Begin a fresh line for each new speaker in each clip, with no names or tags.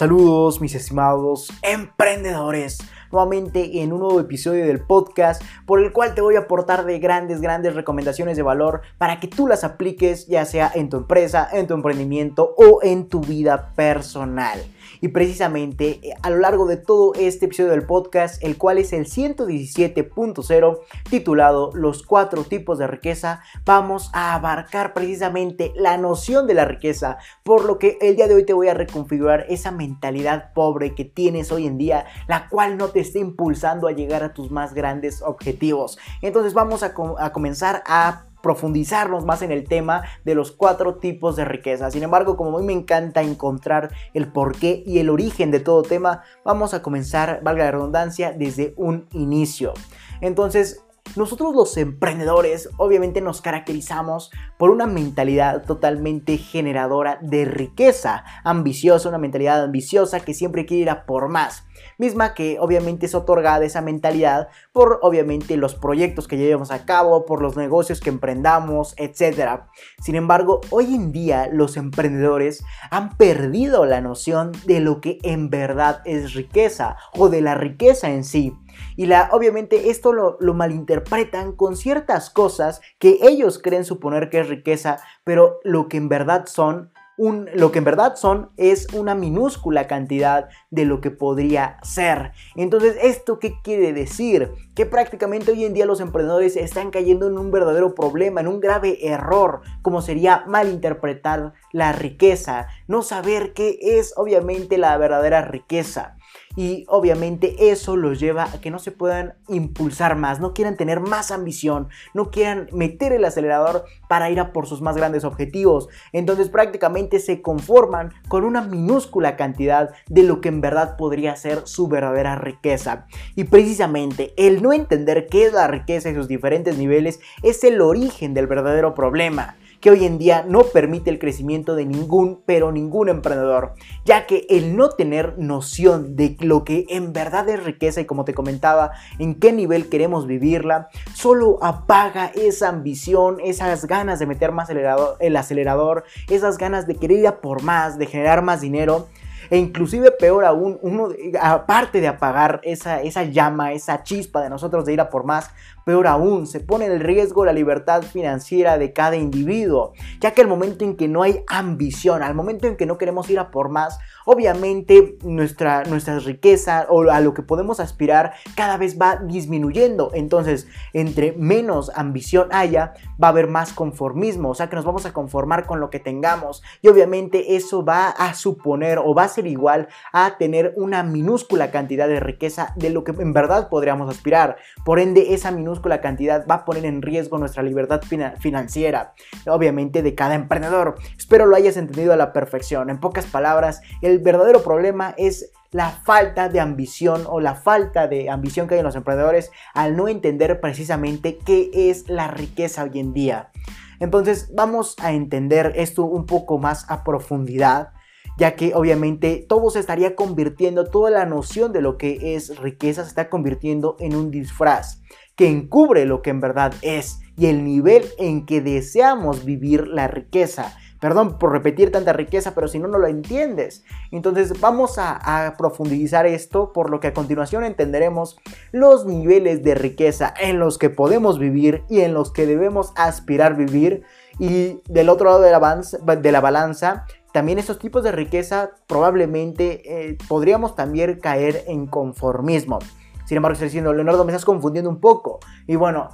Saludos mis estimados emprendedores, nuevamente en un nuevo episodio del podcast por el cual te voy a aportar de grandes, grandes recomendaciones de valor para que tú las apliques ya sea en tu empresa, en tu emprendimiento o en tu vida personal. Y precisamente eh, a lo largo de todo este episodio del podcast, el cual es el 117.0, titulado Los cuatro tipos de riqueza, vamos a abarcar precisamente la noción de la riqueza, por lo que el día de hoy te voy a reconfigurar esa mentalidad pobre que tienes hoy en día, la cual no te está impulsando a llegar a tus más grandes objetivos. Entonces vamos a, a comenzar a profundizarnos más en el tema de los cuatro tipos de riqueza. Sin embargo, como a mí me encanta encontrar el porqué y el origen de todo tema, vamos a comenzar, valga la redundancia, desde un inicio. Entonces, nosotros los emprendedores obviamente nos caracterizamos por una mentalidad totalmente generadora de riqueza, ambiciosa, una mentalidad ambiciosa que siempre quiere ir a por más, misma que obviamente es otorgada esa mentalidad por obviamente los proyectos que llevamos a cabo, por los negocios que emprendamos, etc. Sin embargo, hoy en día los emprendedores han perdido la noción de lo que en verdad es riqueza o de la riqueza en sí. Y la, obviamente esto lo, malinterpretan con ciertas cosas que ellos creen suponer que es riqueza, pero lo que en verdad son lo que en verdad son es una minúscula cantidad de lo que podría ser. Entonces, ¿esto qué quiere decir? Que prácticamente hoy en día los emprendedores están cayendo en un verdadero problema, en un grave error, como sería malinterpretar la riqueza, no saber qué es obviamente la verdadera riqueza y obviamente eso los lleva a que no se puedan impulsar más, no quieran tener más ambición, no quieran meter el acelerador para ir a por sus más grandes objetivos. Entonces prácticamente se conforman con una minúscula cantidad de lo que en verdad podría ser su verdadera riqueza. Y precisamente el no entender qué es la riqueza y sus diferentes niveles es el origen del verdadero problema que hoy en día no permite el crecimiento de ningún, pero ningún emprendedor, ya que el no tener noción de lo que en verdad es riqueza y como te comentaba, en qué nivel queremos vivirla, solo apaga esa ambición, esas ganas de meter más acelerador, el acelerador, esas ganas de querer ir a por más, de generar más dinero e inclusive peor aún, uno, aparte de apagar esa, esa llama, esa chispa de nosotros de ir a por más, peor aún, se pone en riesgo la libertad financiera de cada individuo, ya que al momento en que no hay ambición, al momento en que no queremos ir a por más, obviamente nuestra, nuestra riqueza o a lo que podemos aspirar cada vez va disminuyendo. Entonces, entre menos ambición haya, va a haber más conformismo, o sea que nos vamos a conformar con lo que tengamos y obviamente eso va a suponer o va a ser igual a tener una minúscula cantidad de riqueza de lo que en verdad podríamos aspirar. Por ende, esa minúscula cantidad va a poner en riesgo nuestra libertad financiera, obviamente de cada emprendedor. Espero lo hayas entendido a la perfección. En pocas palabras, el verdadero problema es la falta de ambición o la falta de ambición que hay en los emprendedores al no entender precisamente qué es la riqueza hoy en día. Entonces vamos a entender esto un poco más a profundidad, ya que obviamente todo se estaría convirtiendo, toda la noción de lo que es riqueza se está convirtiendo en un disfraz que encubre lo que en verdad es y el nivel en que deseamos vivir la riqueza Perdón por repetir tanta riqueza, pero si no, no lo entiendes. Entonces vamos a, profundizar esto, por lo que a continuación entenderemos los niveles de riqueza en los que podemos vivir y en los que debemos aspirar vivir. Y del otro lado de la, balanza, también estos tipos de riqueza probablemente eh, podríamos también caer en conformismo. Sin embargo, estoy diciendo, Leonardo, me estás confundiendo un poco. Y bueno,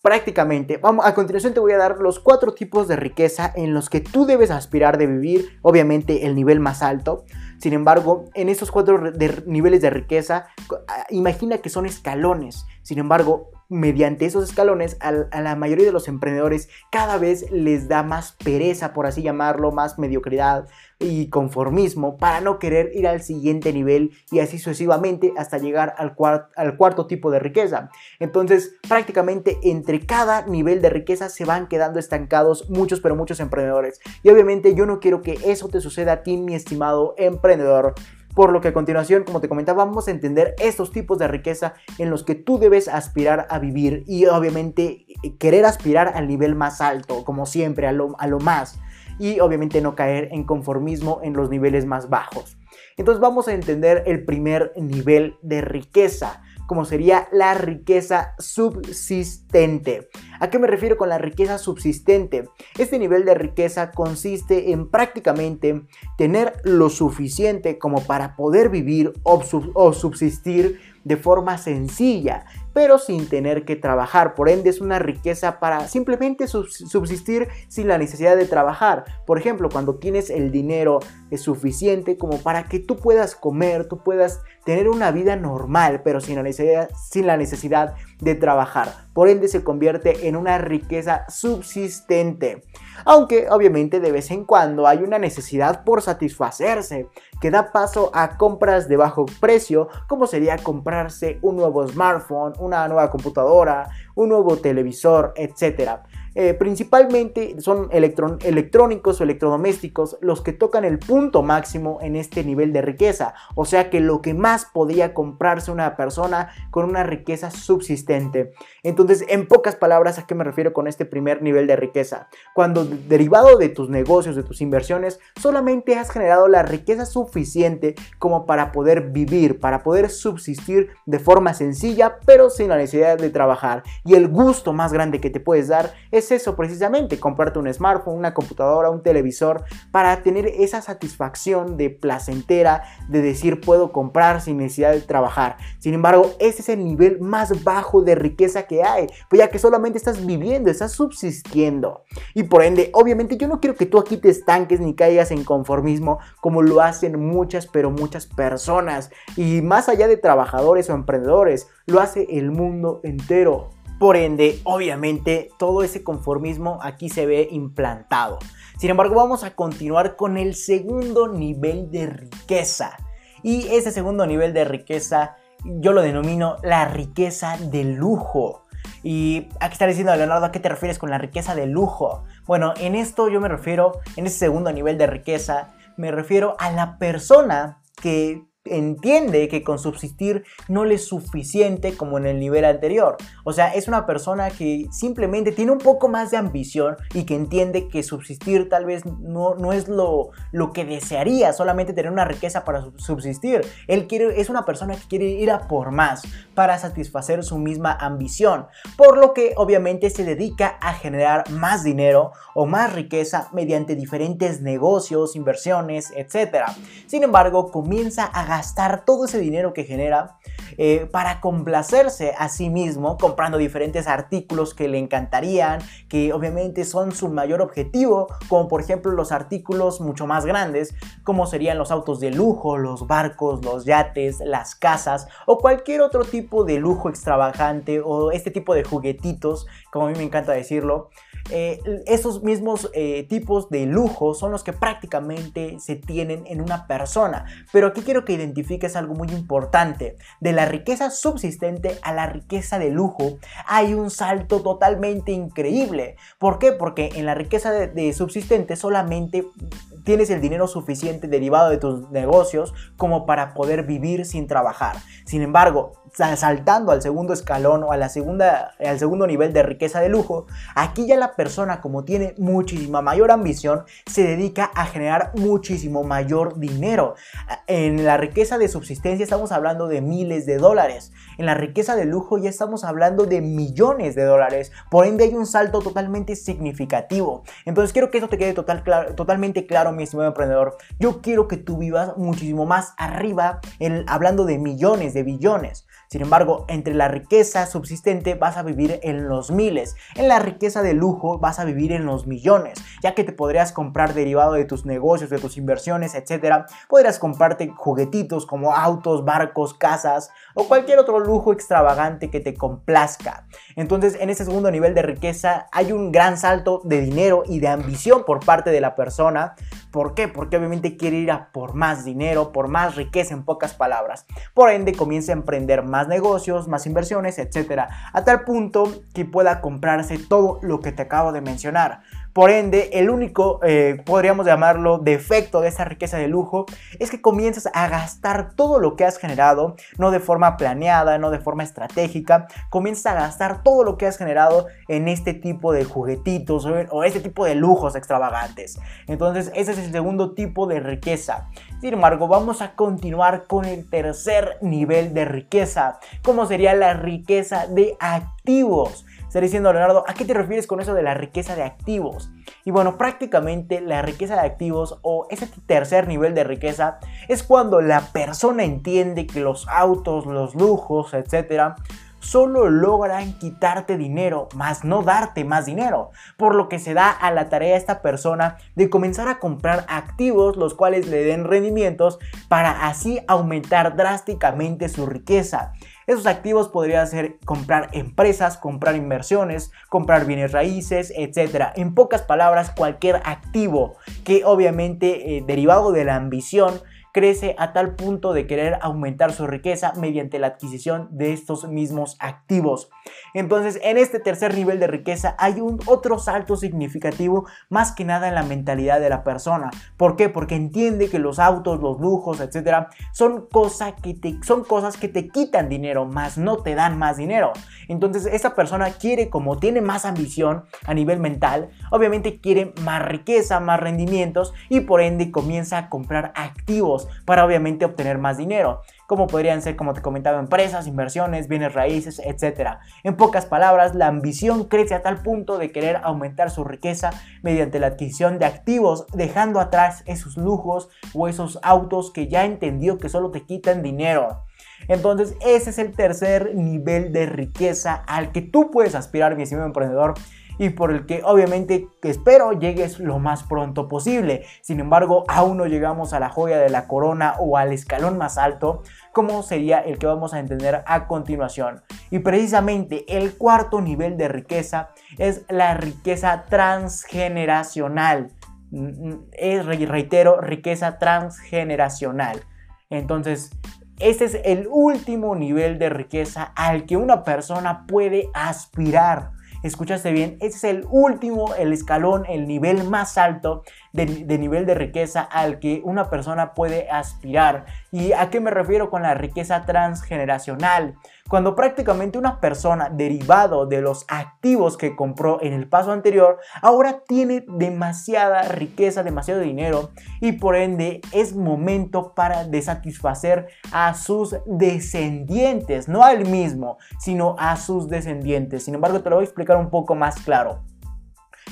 prácticamente. Vamos, a continuación te voy a dar los cuatro tipos de riqueza en los que tú debes aspirar de vivir, obviamente el nivel más alto. Sin embargo, en esos cuatro niveles de riqueza, ah, imagina que son escalones. Sin embargo, mediante esos escalones a, la mayoría de los emprendedores cada vez les da más pereza, por así llamarlo, más mediocridad y conformismo para no querer ir al siguiente nivel y así sucesivamente hasta llegar al, al cuarto tipo de riqueza. Entonces prácticamente entre cada nivel de riqueza se van quedando estancados muchos pero muchos emprendedores. Y obviamente yo no quiero que eso te suceda a ti mi estimado emprendedor. Por lo que a continuación, como te comentaba, vamos a entender estos tipos de riqueza en los que tú debes aspirar a vivir y obviamente querer aspirar al nivel más alto, como siempre, a lo, a lo más. Y obviamente no caer en conformismo en los niveles más bajos. Entonces vamos a entender el primer nivel de riqueza como sería la riqueza subsistente. ¿A qué me refiero con la riqueza subsistente? Este nivel de riqueza consiste en prácticamente tener lo suficiente como para poder vivir o, subsistir de forma sencilla, pero sin tener que trabajar. Por ende, es una riqueza para simplemente subsistir sin la necesidad de trabajar. Por ejemplo, cuando tienes el dinero suficiente como para que tú puedas comer, tú puedas tener una vida normal, pero sin la necesidad, sin la necesidad de trabajar. Por ende, se convierte en una riqueza subsistente. Aunque obviamente de vez en cuando hay una necesidad por satisfacerse, que da paso a compras de bajo precio, como sería comprarse un nuevo smartphone, una nueva computadora, un nuevo televisor, etc. Eh, principalmente son electrónicos o electrodomésticos los que tocan el punto máximo en este nivel de riqueza, o sea que lo que más podía comprarse una persona con una riqueza subsistente. Entonces, en pocas palabras, ¿a qué me refiero con este primer nivel de riqueza? Cuando derivado de tus negocios, de tus inversiones, solamente has generado la riqueza suficiente como para poder vivir, para poder subsistir de forma sencilla, pero sin la necesidad de trabajar. Y el gusto más grande que te puedes dar es es eso precisamente, comprarte un smartphone, una computadora, un televisor, para tener esa satisfacción de placentera de decir puedo comprar sin necesidad de trabajar. Sin embargo, ese es el nivel más bajo de riqueza que hay, pues ya que solamente estás viviendo, estás subsistiendo. Y por ende, obviamente yo no quiero que tú aquí te estanques ni caigas en conformismo como lo hacen muchas, pero muchas personas. Y más allá de trabajadores o emprendedores, lo hace el mundo entero. Por ende, obviamente, todo ese conformismo aquí se ve implantado. Sin embargo, vamos a continuar con el segundo nivel de riqueza. Y ese segundo nivel de riqueza yo lo denomino la riqueza de lujo. Y aquí está diciendo Leonardo, ¿a qué te refieres con la riqueza de lujo? Bueno, en esto yo me refiero, en ese segundo nivel de riqueza, me refiero a la persona que entiende que con subsistir no le es suficiente como en el nivel anterior. O sea, es una persona que simplemente tiene un poco más de ambición y que entiende que subsistir tal vez no, no es lo, lo que desearía, solamente tener una riqueza para subsistir. Él quiere, es una persona que quiere ir a por más para satisfacer su misma ambición, por lo que obviamente se dedica a generar más dinero o más riqueza mediante diferentes negocios, inversiones, etc. Sin embargo, comienza a gastar todo ese dinero que genera eh, para complacerse a sí mismo, comprando diferentes artículos que le encantarían, que obviamente son su mayor objetivo, como por ejemplo los artículos mucho más grandes, como serían los autos de lujo, los barcos, los yates, las casas o cualquier otro tipo de lujo extravagante o este tipo de juguetitos, como a mí me encanta decirlo. Eh, esos mismos eh, tipos de lujo son los que prácticamente se tienen en una persona. Pero aquí quiero que identifiques algo muy importante. De la riqueza subsistente a la riqueza de lujo hay un salto totalmente increíble. ¿Por qué? Porque en la riqueza de subsistente solamente tienes el dinero suficiente derivado de tus negocios como para poder vivir sin trabajar. Sin embargo, saltando al segundo escalón o a la segunda, al segundo nivel de riqueza de lujo, aquí ya la persona como tiene muchísima mayor ambición se dedica a generar muchísimo mayor dinero. En la riqueza de subsistencia estamos hablando de miles de dólares. En la riqueza de lujo ya estamos hablando de millones de dólares. Por ende hay un salto totalmente significativo. Entonces quiero que eso te quede total, totalmente claro, mi estimado emprendedor. Yo quiero que tú vivas muchísimo más arriba hablando de millones, de billones. Sin embargo, entre la riqueza subsistente vas a vivir en los miles, en la riqueza de lujo vas a vivir en los millones, ya que te podrías comprar derivado de tus negocios, de tus inversiones, etcétera. Podrías comprarte juguetitos como autos, barcos, casas o cualquier otro lujo extravagante que te complazca. Entonces, en ese segundo nivel de riqueza hay un gran salto de dinero y de ambición por parte de la persona. ¿Por qué? Porque obviamente quiere ir a por más dinero, por más riqueza en pocas palabras. Por ende, comienza a emprender más negocios, más inversiones, etcétera, a tal punto que pueda comprarse todo lo que te acabo de mencionar. Por ende, el único, eh, podríamos llamarlo, defecto de esa riqueza de lujo es que comienzas a gastar todo lo que has generado, no de forma planeada, no de forma estratégica, comienzas a gastar todo lo que has generado en este tipo de juguetitos o este tipo de lujos extravagantes. Entonces, ese es el segundo tipo de riqueza. Sin embargo, vamos a continuar con el tercer nivel de riqueza, como sería la riqueza de activos. Estaré diciendo, Leonardo, ¿a qué te refieres con eso de la riqueza de activos? Y bueno, prácticamente la riqueza de activos o ese tercer nivel de riqueza es cuando la persona entiende que los autos, los lujos, etcétera, solo logran quitarte dinero, más no darte más dinero, por lo que se da a la tarea a esta persona de comenzar a comprar activos los cuales le den rendimientos para así aumentar drásticamente su riqueza. Esos activos podrían ser comprar empresas, comprar inversiones, comprar bienes raíces, etc. En pocas palabras, cualquier activo que obviamente eh, derivado de la ambición crece a tal punto de querer aumentar su riqueza mediante la adquisición de estos mismos activos. Entonces, en este tercer nivel de riqueza hay un otro salto significativo más que nada en la mentalidad de la persona. ¿Por qué? Porque entiende que los autos, los lujos, etcétera, son, que te, son cosas que te quitan dinero, más no te dan más dinero. Entonces, esa persona quiere, como tiene más ambición a nivel mental, obviamente quiere más riqueza, más rendimientos y por ende comienza a comprar activos para obviamente obtener más dinero, como podrían ser, como te comentaba, empresas, inversiones, bienes raíces, etc. En pocas palabras, la ambición crece a tal punto de querer aumentar su riqueza mediante la adquisición de activos, dejando atrás esos lujos o esos autos que ya entendió que solo te quitan dinero. Entonces, ese es el tercer nivel de riqueza al que tú puedes aspirar, mi estimado emprendedor y por el que obviamente espero llegues lo más pronto posible. Sin embargo, aún no llegamos a la joya de la corona o al escalón más alto, como sería el que vamos a entender a continuación. Y precisamente el cuarto nivel de riqueza es la riqueza transgeneracional. Mm, mm, es, reitero, riqueza transgeneracional. Entonces, este es el último nivel de riqueza al que una persona puede aspirar escuchaste bien, es el último, el escalón, el nivel más alto de, nivel de riqueza al que una persona puede aspirar. ¿Y a qué me refiero con la riqueza transgeneracional? Cuando prácticamente una persona derivado de los activos que compró en el paso anterior, ahora tiene demasiada riqueza, demasiado dinero y por ende es momento para satisfacer a sus descendientes, no al mismo, sino a sus descendientes. Sin embargo, te lo voy a explicar un poco más claro.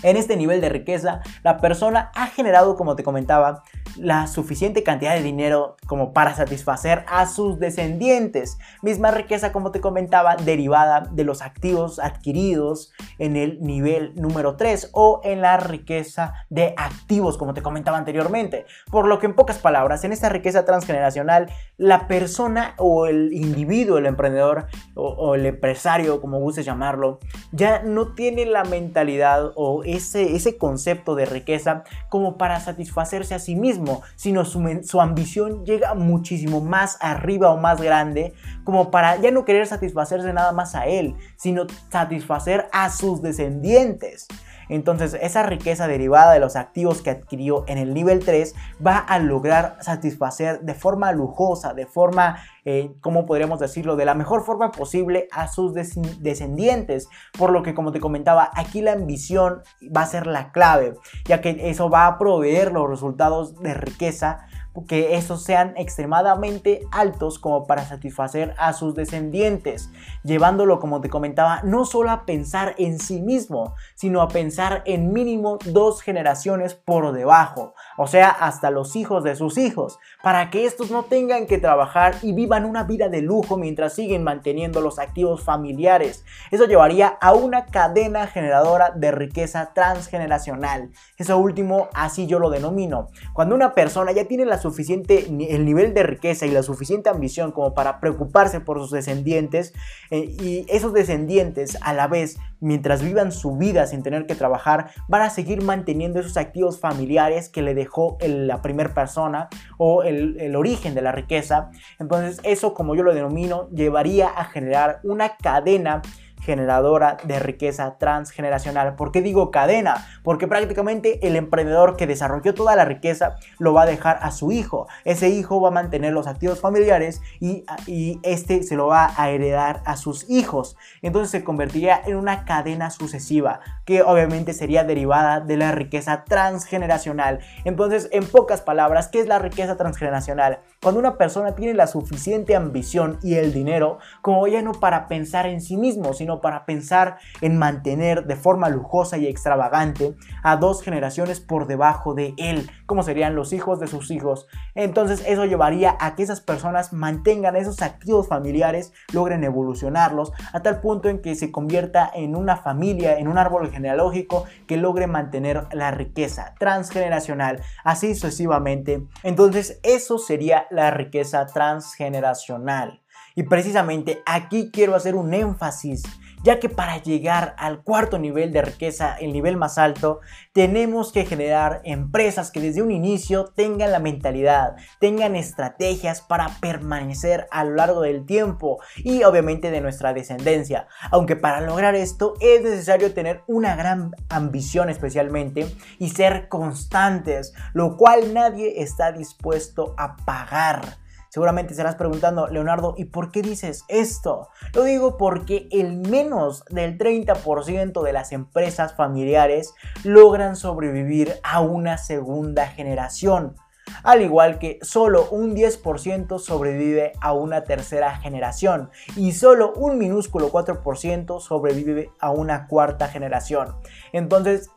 En este nivel de riqueza, la persona ha generado, como te comentaba, la suficiente cantidad de dinero como para satisfacer a sus descendientes. Misma riqueza, como te comentaba, derivada de los activos adquiridos en el nivel número 3 o en la riqueza de activos, como te comentaba anteriormente. Por lo que en pocas palabras, en esta riqueza transgeneracional, la persona o el individuo, el emprendedor o, el empresario, como gustes llamarlo, ya no tiene la mentalidad o ese, ese concepto de riqueza como para satisfacerse a sí mismo, sino su, su ambición llega muchísimo más arriba o más grande como para ya no querer satisfacerse nada más a él, sino satisfacer a sus descendientes. Entonces esa riqueza derivada de los activos que adquirió en el nivel 3 va a lograr satisfacer de forma lujosa, de forma, eh, ¿cómo podríamos decirlo?, de la mejor forma posible a sus descendientes. Por lo que, como te comentaba, aquí la ambición va a ser la clave, ya que eso va a proveer los resultados de riqueza que esos sean extremadamente altos como para satisfacer a sus descendientes, llevándolo, como te comentaba, no solo a pensar en sí mismo, sino a pensar en mínimo dos generaciones por debajo, o sea, hasta los hijos de sus hijos, para que estos no tengan que trabajar y vivan una vida de lujo mientras siguen manteniendo los activos familiares. Eso llevaría a una cadena generadora de riqueza transgeneracional. Eso último, así yo lo denomino. Cuando una persona ya tiene la suficiente, el nivel de riqueza y la suficiente ambición como para preocuparse por sus descendientes eh, y esos descendientes a la vez mientras vivan su vida sin tener que trabajar van a seguir manteniendo esos activos familiares que le dejó la primera persona o el, el origen de la riqueza. Entonces eso como yo lo denomino llevaría a generar una cadena generadora de riqueza transgeneracional. ¿Por qué digo cadena? Porque prácticamente el emprendedor que desarrolló toda la riqueza lo va a dejar a su hijo. Ese hijo va a mantener los activos familiares y, y este se lo va a heredar a sus hijos. Entonces se convertiría en una cadena sucesiva que obviamente sería derivada de la riqueza transgeneracional. Entonces, en pocas palabras, ¿qué es la riqueza transgeneracional? Cuando una persona tiene la suficiente ambición y el dinero como ya no para pensar en sí mismo, sino para pensar en mantener de forma lujosa y extravagante a dos generaciones por debajo de él, como serían los hijos de sus hijos. Entonces eso llevaría a que esas personas mantengan esos activos familiares, logren evolucionarlos a tal punto en que se convierta en una familia, en un árbol genealógico que logre mantener la riqueza transgeneracional, así sucesivamente. Entonces eso sería la riqueza transgeneracional. Y precisamente aquí quiero hacer un énfasis ya que para llegar al cuarto nivel de riqueza, el nivel más alto, tenemos que generar empresas que desde un inicio tengan la mentalidad, tengan estrategias para permanecer a lo largo del tiempo y obviamente de nuestra descendencia. Aunque para lograr esto es necesario tener una gran ambición especialmente y ser constantes, lo cual nadie está dispuesto a pagar. Seguramente estarás preguntando, Leonardo, ¿y por qué dices esto? Lo digo porque el menos del 30% de las empresas familiares logran sobrevivir a una segunda generación al igual que solo un 10% sobrevive a una tercera generación y solo un minúsculo 4% sobrevive a una cuarta generación. Entonces,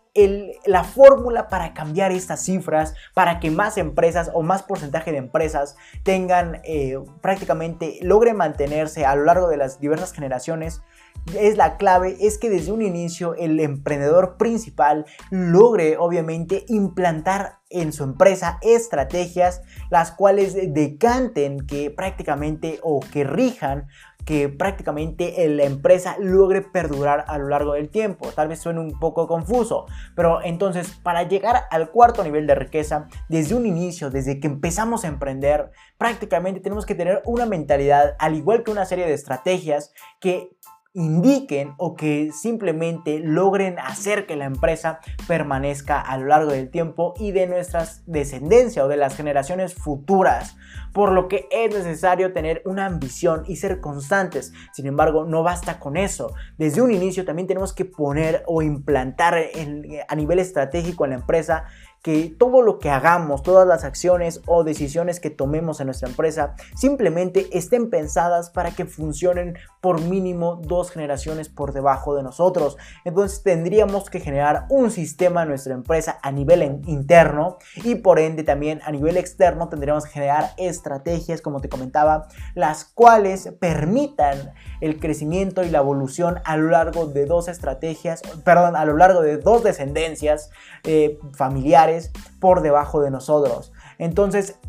la fórmula para cambiar estas cifras, para que más empresas o más porcentaje de empresas tengan eh, prácticamente, logren mantenerse a lo largo de las diversas generaciones, es la clave, es que desde un inicio el emprendedor principal logre obviamente implantar en su empresa estrategias las cuales decanten que prácticamente o que rijan que prácticamente la empresa logre perdurar a lo largo del tiempo. Tal vez suene un poco confuso, pero entonces para llegar al cuarto nivel de riqueza, desde un inicio, desde que empezamos a emprender, prácticamente tenemos que tener una mentalidad, al igual que una serie de estrategias que indiquen o que simplemente logren hacer que la empresa permanezca a lo largo del tiempo y de nuestras descendencia o de las generaciones futuras. Por lo que es necesario tener una ambición y ser constantes. Sin embargo, no basta con eso. Desde un inicio también tenemos que poner o implantar a nivel estratégico en la empresa que todo lo que hagamos, todas las acciones o decisiones que tomemos en nuestra empresa, simplemente estén pensadas para que funcionen por mínimo dos generaciones por debajo de nosotros. Entonces tendríamos que generar un sistema en nuestra empresa a nivel interno y por ende también a nivel externo tendríamos que generar estrategias, como te comentaba, las cuales permitan el crecimiento y la evolución a lo largo de dos estrategias, perdón, a lo largo de dos descendencias eh, familiares por debajo de nosotros. Entonces,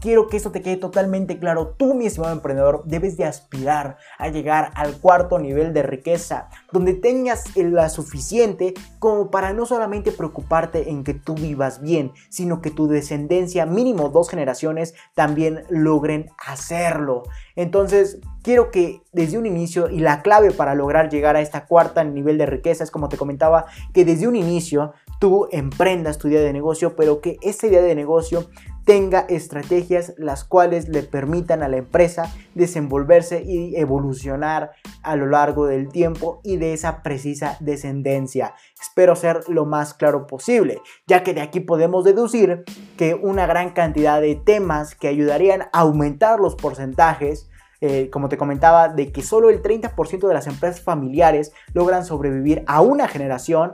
Quiero que esto te quede totalmente claro. Tú, mi estimado emprendedor, debes de aspirar a llegar al cuarto nivel de riqueza, donde tengas la suficiente como para no solamente preocuparte en que tú vivas bien, sino que tu descendencia, mínimo dos generaciones, también logren hacerlo. Entonces, quiero que desde un inicio, y la clave para lograr llegar a esta cuarta nivel de riqueza es, como te comentaba, que desde un inicio tú emprendas tu idea de negocio, pero que esta idea de negocio tenga estrategias las cuales le permitan a la empresa desenvolverse y evolucionar a lo largo del tiempo y de esa precisa descendencia. Espero ser lo más claro posible, ya que de aquí podemos deducir que una gran cantidad de temas que ayudarían a aumentar los porcentajes eh, como te comentaba, de que solo el 30% de las empresas familiares logran sobrevivir a una generación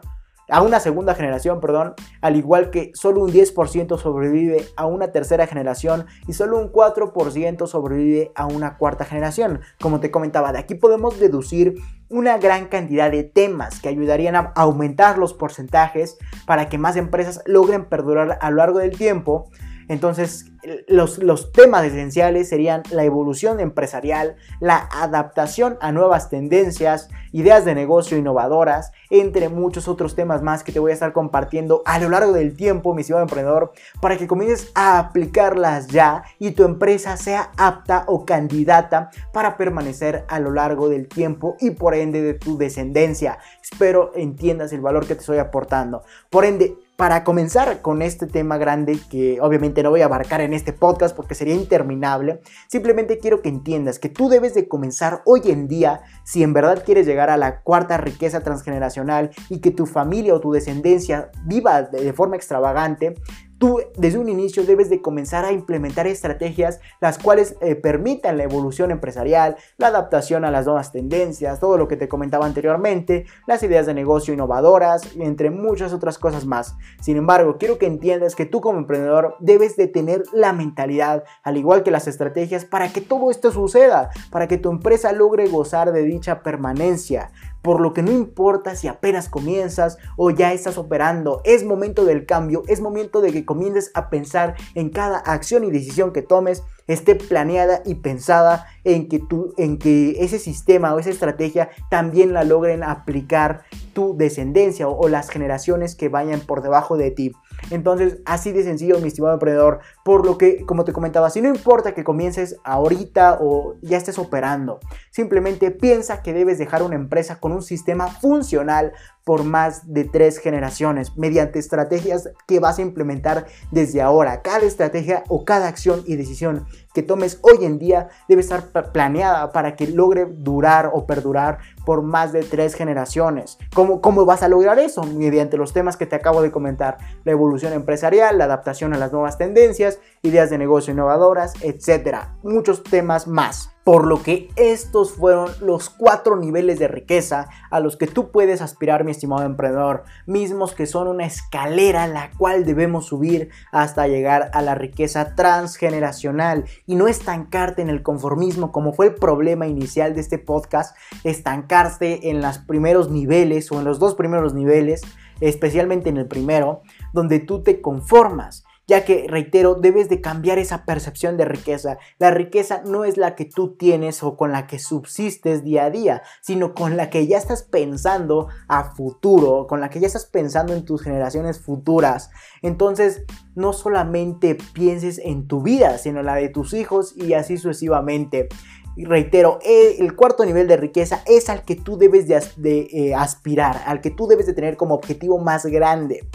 a una segunda generación, perdón, al igual que solo un 10% sobrevive a una tercera generación y solo un 4% sobrevive a una cuarta generación. Como te comentaba, de aquí podemos deducir una gran cantidad de temas que ayudarían a aumentar los porcentajes para que más empresas logren perdurar a lo largo del tiempo. Entonces, los, los temas esenciales serían la evolución empresarial, la adaptación a nuevas tendencias, ideas de negocio innovadoras, entre muchos otros temas más que te voy a estar compartiendo a lo largo del tiempo, mi estimado emprendedor, para que comiences a aplicarlas ya y tu empresa sea apta o candidata para permanecer a lo largo del tiempo y por ende de tu descendencia. Espero entiendas el valor que te estoy aportando. Por ende, para comenzar con este tema grande que obviamente no voy a abarcar en este podcast porque sería interminable, simplemente quiero que entiendas que tú debes de comenzar hoy en día si en verdad quieres llegar a la cuarta riqueza transgeneracional y que tu familia o tu descendencia viva de, forma extravagante, tú desde un inicio debes de comenzar a implementar estrategias las cuales eh, permitan la evolución empresarial, la adaptación a las nuevas tendencias, todo lo que te comentaba anteriormente, las ideas de negocio innovadoras, entre muchas otras cosas más. Sin embargo, quiero que entiendas que tú como emprendedor debes de tener la mentalidad, al igual que las estrategias, para que todo esto suceda, para que tu empresa logre gozar de dicha permanencia por lo que no importa si apenas comienzas o ya estás operando, es momento del cambio, es momento de que comiences a pensar en cada acción y decisión que tomes esté planeada y pensada en que, tú, en que ese sistema o esa estrategia también la logren aplicar tu descendencia o, o las generaciones que vayan por debajo de ti. Entonces, así de sencillo, mi estimado emprendedor. Por lo que, como te comentaba, si no importa que comiences ahorita o ya estés operando, simplemente piensa que debes dejar una empresa con un sistema funcional por más de tres generaciones mediante estrategias que vas a implementar desde ahora. Cada estrategia o cada acción y decisión que tomes hoy en día debe estar planeada para que logre durar o perdurar por más de tres generaciones. ¿Cómo, ¿Cómo vas a lograr eso? Mediante los temas que te acabo de comentar. La evolución empresarial, la adaptación a las nuevas tendencias, ideas de negocio innovadoras, etcétera. Muchos temas más. Por lo que estos fueron los cuatro niveles de riqueza a los que tú puedes aspirar, mi estimado emprendedor, mismos que son una escalera la cual debemos subir hasta llegar a la riqueza transgeneracional. Y no estancarte en el conformismo como fue el problema inicial de este podcast, estancarte en los primeros niveles o en los dos primeros niveles, especialmente en el primero, donde tú te conformas ya que, reitero, debes de cambiar esa percepción de riqueza. La riqueza no es la que tú tienes o con la que subsistes día a día, sino con la que ya estás pensando a futuro, con la que ya estás pensando en tus generaciones futuras. Entonces, no solamente pienses en tu vida, sino en la de tus hijos y así sucesivamente. Reitero, el cuarto nivel de riqueza es al que tú debes de, eh, aspirar, al que tú debes de tener como objetivo más grande.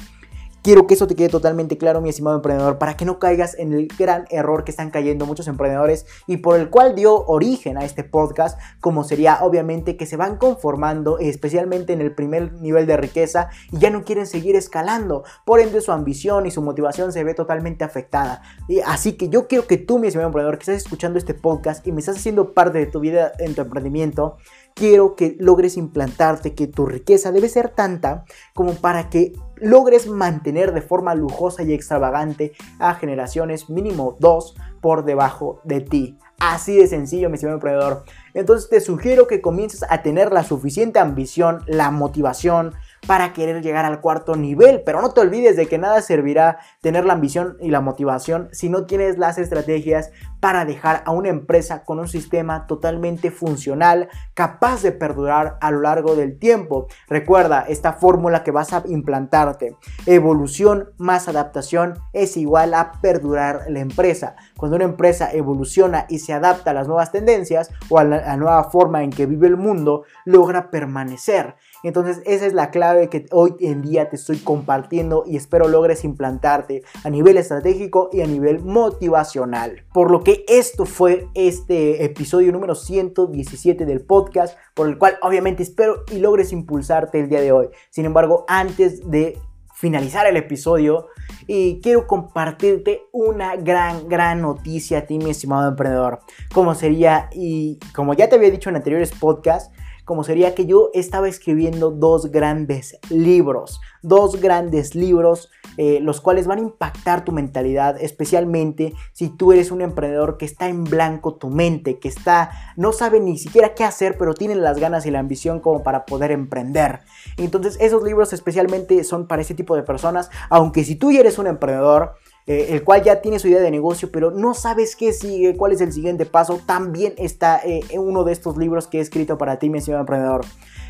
Quiero que eso te quede totalmente claro, mi estimado emprendedor, para que no caigas en el gran error que están cayendo muchos emprendedores y por el cual dio origen a este podcast, como sería obviamente que se van conformando, especialmente en el primer nivel de riqueza, y ya no quieren seguir escalando. Por ende, su ambición y su motivación se ve totalmente afectada. Y así que yo quiero que tú, mi estimado emprendedor, que estás escuchando este podcast y me estás haciendo parte de tu vida en tu emprendimiento, quiero que logres implantarte que tu riqueza debe ser tanta como para que logres mantener de forma lujosa y extravagante a generaciones mínimo dos por debajo de ti. Así de sencillo, mi estimado emprendedor. Entonces te sugiero que comiences a tener la suficiente ambición, la motivación, para querer llegar al cuarto nivel. Pero no te olvides de que nada servirá tener la ambición y la motivación si no tienes las estrategias para dejar a una empresa con un sistema totalmente funcional, capaz de perdurar a lo largo del tiempo. Recuerda esta fórmula que vas a implantarte. Evolución más adaptación es igual a perdurar la empresa. Cuando una empresa evoluciona y se adapta a las nuevas tendencias o a la, nueva forma en que vive el mundo, logra permanecer. Entonces esa es la clave que hoy en día te estoy compartiendo y espero logres implantarte a nivel estratégico y a nivel motivacional. Por lo que esto fue este episodio número 117 del podcast, por el cual obviamente espero y logres impulsarte el día de hoy. Sin embargo, antes de finalizar el episodio y quiero compartirte una gran, gran noticia a ti, mi estimado emprendedor. Como sería, y como ya te había dicho en anteriores podcasts, como sería que yo estaba escribiendo dos grandes libros, dos grandes libros, eh, los cuales van a impactar tu mentalidad, especialmente si tú eres un emprendedor que está en blanco tu mente, que está, no sabe ni siquiera qué hacer, pero tiene las ganas y la ambición como para poder emprender. Entonces esos libros especialmente son para ese tipo de personas, aunque si tú ya eres un emprendedor, eh, el cual ya tiene su idea de negocio, pero no sabes qué sigue, cuál es el siguiente paso, también está eh, uno de estos libros que he escrito para ti, mi estimado emprendedor.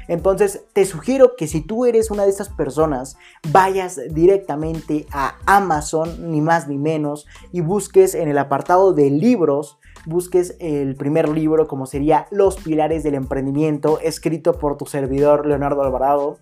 Entonces te sugiero que si tú eres una de estas personas, vayas directamente a Amazon, ni más ni menos, y busques en el apartado de libros, busques el primer libro como sería Los Pilares del Emprendimiento, escrito por tu servidor Leonardo Alvarado.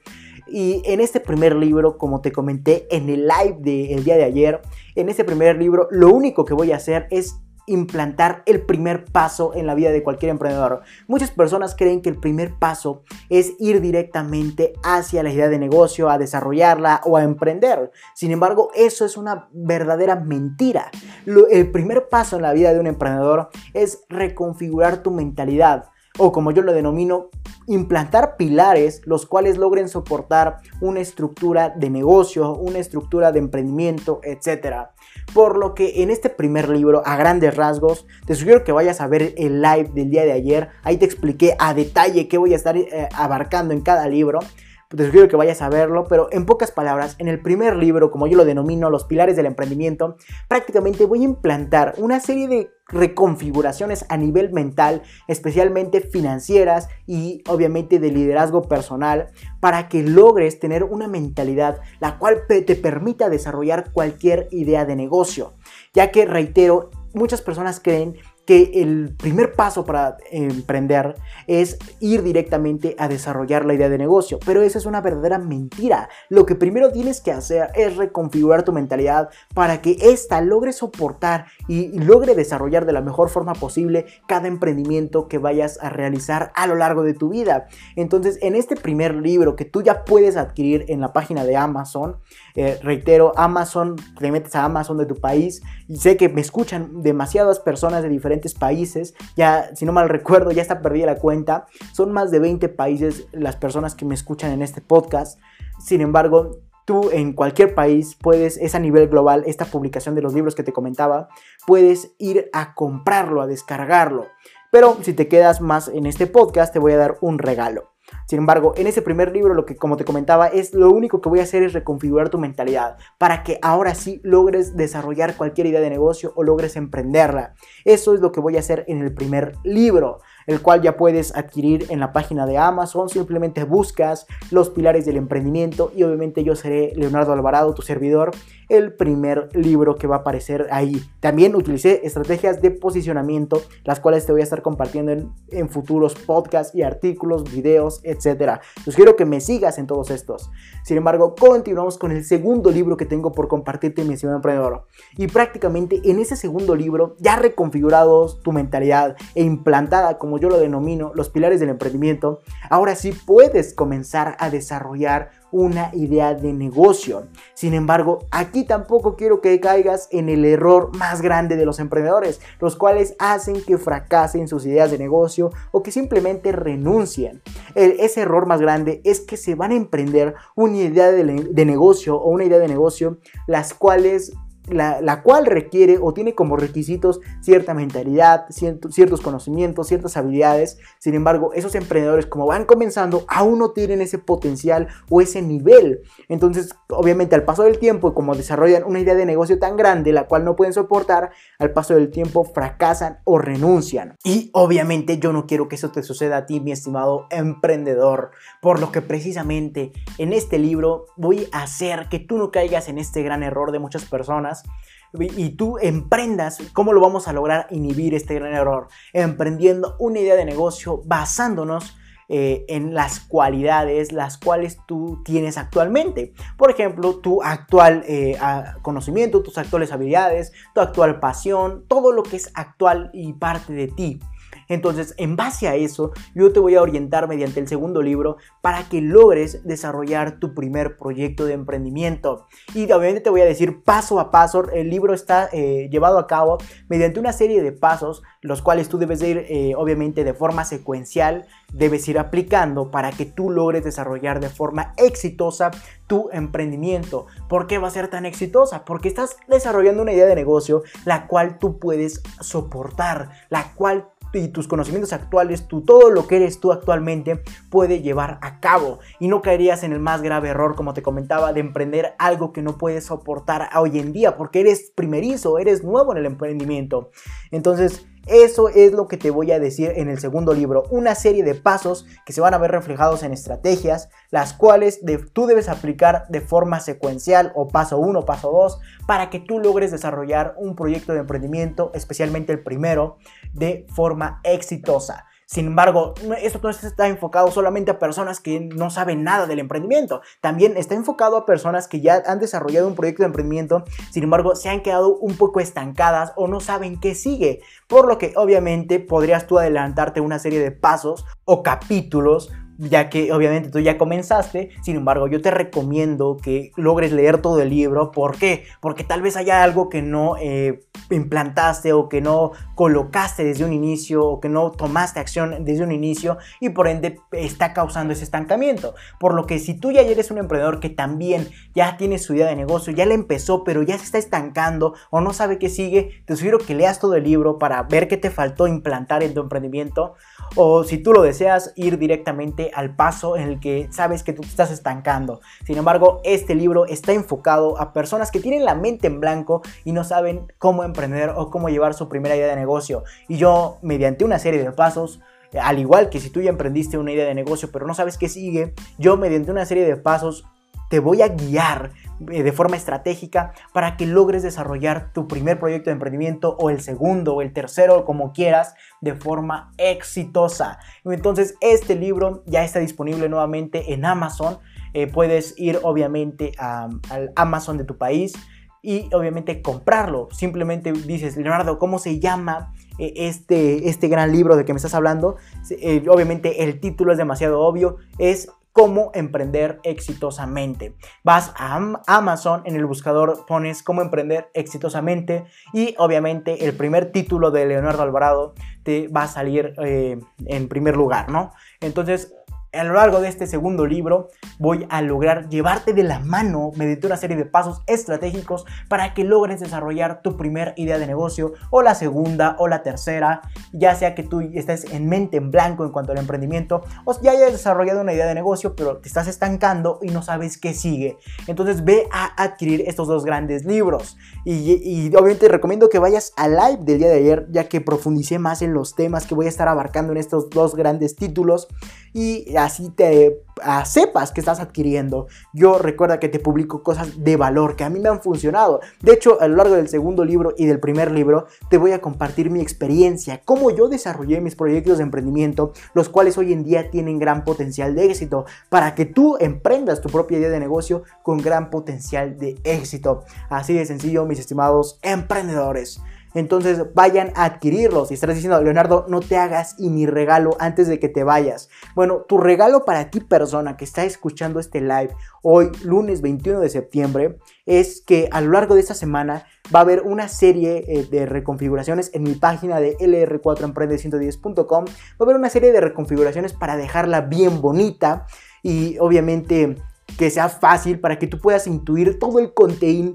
Y en este primer libro, como te comenté en el live del día de ayer, en este primer libro lo único que voy a hacer es implantar el primer paso en la vida de cualquier emprendedor. Muchas personas creen que el primer paso es ir directamente hacia la idea de negocio, a desarrollarla o a emprender. Sin embargo, eso es una verdadera mentira. el primer paso en la vida de un emprendedor es reconfigurar tu mentalidad o como yo lo denomino, implantar pilares los cuales logren soportar una estructura de negocio, una estructura de emprendimiento, etc. Por lo que en este primer libro, a grandes rasgos, te sugiero que vayas a ver el live del día de ayer. Ahí te expliqué a detalle qué voy a estar eh, abarcando en cada libro te sugiero que vayas a verlo, pero en pocas palabras, en el primer libro, como yo lo denomino, Los Pilares del Emprendimiento, prácticamente voy a implantar una serie de reconfiguraciones a nivel mental, especialmente financieras y obviamente de liderazgo personal, para que logres tener una mentalidad la cual te permita desarrollar cualquier idea de negocio. Ya que, reitero, muchas personas creen que el primer paso para emprender es ir directamente a desarrollar la idea de negocio, pero esa es una verdadera mentira. Lo que primero tienes que hacer es reconfigurar tu mentalidad para que ésta logre soportar y logre desarrollar de la mejor forma posible cada emprendimiento que vayas a realizar a lo largo de tu vida. Entonces, en este primer libro que tú ya puedes adquirir en la página de Amazon, eh, reitero, Amazon, te metes a Amazon de tu país y sé que me escuchan demasiadas personas de diferentes países. Ya, si no mal recuerdo, ya está perdida la cuenta. Son más de 20 países las personas que me escuchan en este podcast. Sin embargo, tú en cualquier país puedes, es a nivel global, esta publicación de los libros que te comentaba, puedes ir a comprarlo, a descargarlo. Pero si te quedas más en este podcast, te voy a dar un regalo. Sin embargo, en ese primer libro lo que como te comentaba es lo único que voy a hacer es reconfigurar tu mentalidad para que ahora sí logres desarrollar cualquier idea de negocio o logres emprenderla. Eso es lo que voy a hacer en el primer libro el cual ya puedes adquirir en la página de Amazon. Simplemente buscas los pilares del emprendimiento y obviamente yo seré Leonardo Alvarado, tu servidor, el primer libro que va a aparecer ahí. También utilicé estrategias de posicionamiento, las cuales te voy a estar compartiendo en, futuros podcasts y artículos, videos, etc. Quiero que me sigas en todos estos. Sin embargo, continuamos con el segundo libro que tengo por compartirte, mi estimado emprendedor. Y prácticamente en ese segundo libro, ya reconfigurados tu mentalidad e implantada como yo lo denomino, los pilares del emprendimiento, ahora sí puedes comenzar a desarrollar una idea de negocio. Sin embargo, aquí tampoco quiero que caigas en el error más grande de los emprendedores, los cuales hacen que fracasen sus ideas de negocio o que simplemente renuncien. ese error más grande es que se van a emprender una idea de negocio o una idea de negocio las cuales la, cual requiere o tiene como requisitos cierta mentalidad, ciertos conocimientos, ciertas habilidades. Sin embargo, esos emprendedores como van comenzando aún no tienen ese potencial o ese nivel. Entonces, obviamente al paso del tiempo, como desarrollan una idea de negocio tan grande, la cual no pueden soportar, al paso del tiempo fracasan o renuncian. Y obviamente yo no quiero que eso te suceda a ti, mi estimado emprendedor. Por lo que precisamente en este libro voy a hacer que tú no caigas en este gran error de muchas personas y tú emprendas, ¿cómo lo vamos a lograr inhibir este gran error? Emprendiendo una idea de negocio basándonos eh, en las cualidades las cuales tú tienes actualmente. Por ejemplo, tu actual eh, conocimiento, tus actuales habilidades, tu actual pasión, todo lo que es actual y parte de ti. Entonces, en base a eso, yo te voy a orientar mediante el segundo libro para que logres desarrollar tu primer proyecto de emprendimiento. Y obviamente te voy a decir paso a paso, el libro está eh, llevado a cabo mediante una serie de pasos, los cuales tú debes ir, eh, obviamente, de forma secuencial, debes ir aplicando para que tú logres desarrollar de forma exitosa tu emprendimiento. ¿Por qué va a ser tan exitosa? Porque estás desarrollando una idea de negocio la cual tú puedes soportar, la cual y tus conocimientos actuales, tú, todo lo que eres tú actualmente puede llevar a cabo y no caerías en el más grave error, como te comentaba, de emprender algo que no puedes soportar hoy en día porque eres primerizo, eres nuevo en el emprendimiento. Entonces, eso es lo que te voy a decir en el segundo libro, una serie de pasos que se van a ver reflejados en estrategias, las cuales tú debes aplicar de forma secuencial o paso 1, paso 2, para que tú logres desarrollar un proyecto de emprendimiento, especialmente el primero, de forma exitosa. Sin embargo, esto no está enfocado solamente a personas que no saben nada del emprendimiento. También está enfocado a personas que ya han desarrollado un proyecto de emprendimiento, sin embargo, se han quedado un poco estancadas o no saben qué sigue. Por lo que obviamente podrías tú adelantarte una serie de pasos o capítulos ya que obviamente tú ya comenzaste, sin embargo yo te recomiendo que logres leer todo el libro. ¿Por qué? Porque tal vez haya algo que no eh, implantaste o que no colocaste desde un inicio o que no tomaste acción desde un inicio y por ende está causando ese estancamiento. Por lo que si tú ya eres un emprendedor que también ya tiene su idea de negocio, ya le empezó pero ya se está estancando o no sabe qué sigue, te sugiero que leas todo el libro para ver qué te faltó implantar en tu emprendimiento o si tú lo deseas ir directamente al paso en el que sabes que tú te estás estancando. Sin embargo, este libro está enfocado a personas que tienen la mente en blanco y no saben cómo emprender o cómo llevar su primera idea de negocio. Y yo, mediante una serie de pasos, al igual que si tú ya emprendiste una idea de negocio pero no sabes qué sigue, yo mediante una serie de pasos te voy a guiar eh, de forma estratégica para que logres desarrollar tu primer proyecto de emprendimiento o el segundo o el tercero, como quieras, de forma exitosa. Entonces, este libro ya está disponible nuevamente en Amazon. Eh, puedes ir obviamente al Amazon de tu país y obviamente comprarlo. Simplemente dices, Leonardo, ¿cómo se llama eh, este, este gran libro de que me estás hablando? obviamente el título es demasiado obvio. Es cómo emprender exitosamente. Vas a Amazon, en el buscador pones cómo emprender exitosamente y obviamente el primer título de Leonardo Alvarado te va a salir eh, en primer lugar, ¿no? Entonces a lo largo de este segundo libro voy a lograr llevarte de la mano mediante una serie de pasos estratégicos para que logres desarrollar tu primera idea de negocio o la segunda o la tercera, ya sea que tú estés en mente en blanco en cuanto al emprendimiento o ya hayas desarrollado una idea de negocio pero te estás estancando y no sabes qué sigue. Entonces ve a adquirir estos dos grandes libros y, y obviamente recomiendo que vayas al live del día de ayer ya que profundicé más en los temas que voy a estar abarcando en estos dos grandes títulos y así te sepas que estás adquiriendo. Yo recuerda que te publico cosas de valor que a mí me han funcionado. De hecho, a lo largo del segundo libro y del primer libro te voy a compartir mi experiencia, cómo yo desarrollé mis proyectos de emprendimiento, los cuales hoy en día tienen gran potencial de éxito, para que tú emprendas tu propia idea de negocio con gran potencial de éxito. Así de sencillo, mis estimados emprendedores. Entonces vayan a adquirirlos. Y estás diciendo, Leonardo, no te hagas y mi regalo antes de que te vayas. Bueno, tu regalo para ti, persona que está escuchando este live hoy, lunes 21 de septiembre, es que a lo largo de esta semana va a haber una serie eh, de reconfiguraciones en mi página de lr4emprende110.com. Va a haber una serie de reconfiguraciones para dejarla bien bonita y obviamente que sea fácil para que tú puedas intuir todo el,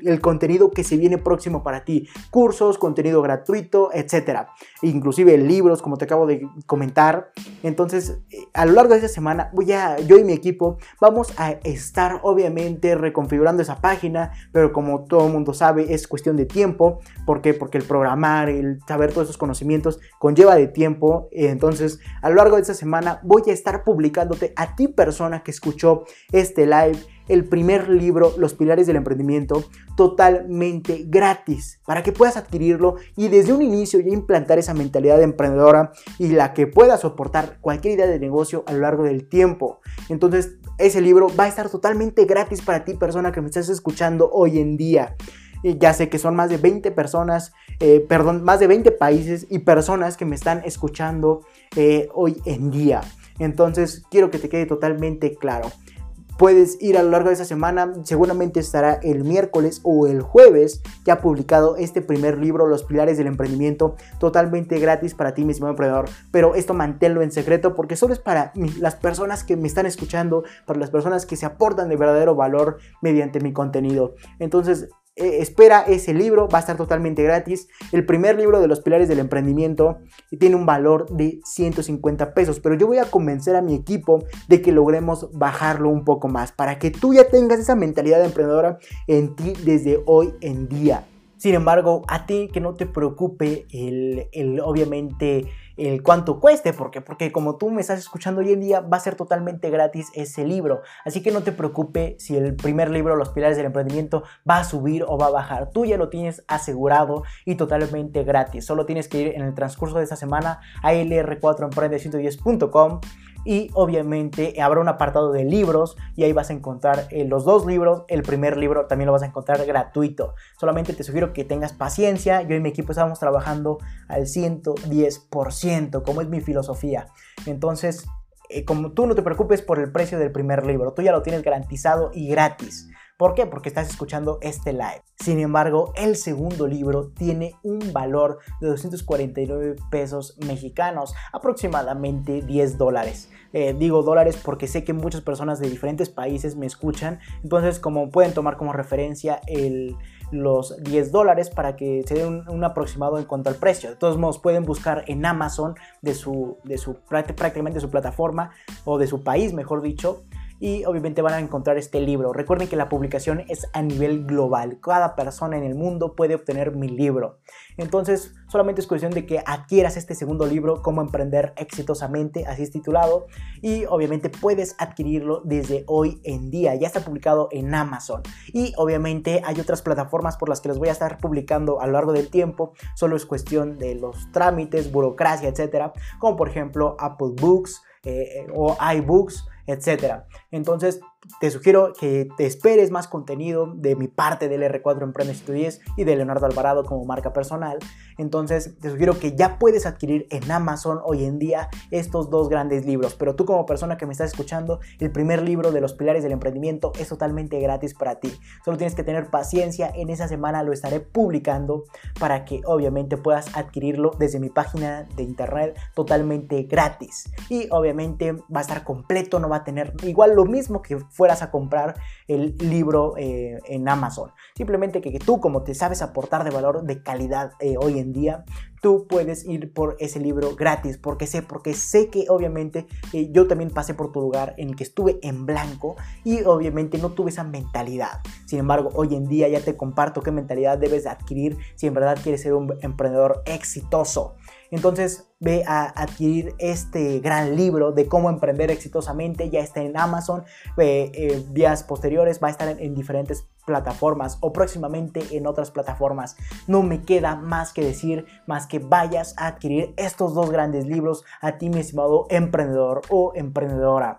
el contenido que se viene próximo para ti. Cursos, contenido gratuito, etc. Inclusive libros, como te acabo de comentar. Entonces, eh, a lo largo de esta semana, voy a, yo y mi equipo vamos a estar obviamente reconfigurando esa página, pero como todo el mundo sabe, es cuestión de tiempo. ¿Por qué? Porque el programar, el saber todos esos conocimientos conlleva de tiempo. Entonces, a lo largo de esta semana voy a estar publicándote a ti persona que escuchó este live el primer libro, Los Pilares del Emprendimiento, totalmente gratis, para que puedas adquirirlo y desde un inicio ya implantar esa mentalidad de emprendedora y la que pueda soportar cualquier idea de negocio a lo largo del tiempo. Entonces, ese libro va a estar totalmente gratis para ti, persona que me estás escuchando hoy en día. Ya sé que son más de 20 personas, eh, perdón, más de 20 países y personas que me están escuchando eh, hoy en día. Entonces, quiero que te quede totalmente claro. Puedes ir a lo largo de esa semana, seguramente estará el miércoles o el jueves ya publicado este primer libro, Los Pilares del Emprendimiento, totalmente gratis para ti, mismo emprendedor. Pero esto manténlo en secreto porque solo es para las personas que me están escuchando, para las personas que se aportan de verdadero valor mediante mi contenido. Entonces, eh, espera ese libro, va a estar totalmente gratis. El primer libro de los pilares del emprendimiento tiene un valor de 150 pesos, pero yo voy a convencer a mi equipo de que logremos bajarlo un poco más para que tú ya tengas esa mentalidad de emprendedora en ti desde hoy en día. Sin embargo, a ti que no te preocupe el, el obviamente el cuánto cueste, porque porque como tú me estás escuchando hoy en día va a ser totalmente gratis ese libro, así que no te preocupe si el primer libro Los pilares del emprendimiento va a subir o va a bajar, tú ya lo tienes asegurado y totalmente gratis, solo tienes que ir en el transcurso de esta semana a lr4emprende110.com y obviamente habrá un apartado de libros y ahí vas a encontrar eh, los dos libros. El primer libro también lo vas a encontrar gratuito. Solamente te sugiero que tengas paciencia. Yo y mi equipo estamos trabajando al 110%, como es mi filosofía. Entonces, eh, como tú no te preocupes por el precio del primer libro, tú ya lo tienes garantizado y gratis. ¿Por qué? Porque estás escuchando este live. Sin embargo, el segundo libro tiene un valor de 249 pesos mexicanos, aproximadamente 10 dólares. Eh, digo dólares porque sé que muchas personas de diferentes países me escuchan, entonces como pueden tomar como referencia el, los 10 dólares para que se den un, aproximado en cuanto al precio. De todos modos, pueden buscar en Amazon de su, de su prácticamente su plataforma o de su país, mejor dicho, y obviamente van a encontrar este libro. Recuerden que la publicación es a nivel global. Cada persona en el mundo puede obtener mi libro. Entonces, solamente es cuestión de que adquieras este segundo libro, Cómo emprender exitosamente, así es titulado, y obviamente puedes adquirirlo desde hoy en día. Ya está publicado en Amazon. Y obviamente hay otras plataformas por las que los voy a estar publicando a lo largo del tiempo. Solo es cuestión de los trámites, burocracia, etcétera, como por ejemplo Apple Books eh, o iBooks etcétera. Entonces, te sugiero que te esperes más contenido de mi parte del R4 Emprende 110 y de Leonardo Alvarado como marca personal. Entonces, te sugiero que ya puedes adquirir en Amazon hoy en día estos dos grandes libros. Pero tú como persona que me estás escuchando, el primer libro de los pilares del emprendimiento es totalmente gratis para ti. Solo tienes que tener paciencia. En esa semana lo estaré publicando para que obviamente puedas adquirirlo desde mi página de internet totalmente gratis. Y obviamente va a estar completo, no va a tener igual lo mismo que fueras a comprar el libro eh, en Amazon. Simplemente que, tú como te sabes aportar de valor de calidad eh, hoy en día, tú puedes ir por ese libro gratis, porque sé, porque sé que obviamente yo también pasé por tu lugar en el que estuve en blanco y obviamente no tuve esa mentalidad. Sin embargo, hoy en día ya te comparto qué mentalidad debes adquirir si en verdad quieres ser un emprendedor exitoso. Entonces ve a adquirir este gran libro de cómo emprender exitosamente. Ya está en Amazon. Eh, días posteriores va a estar en, diferentes plataformas o próximamente en otras plataformas. No me queda más que decir, más que vayas a adquirir estos dos grandes libros a ti, mi estimado emprendedor o emprendedora.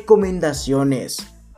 recomendaciones.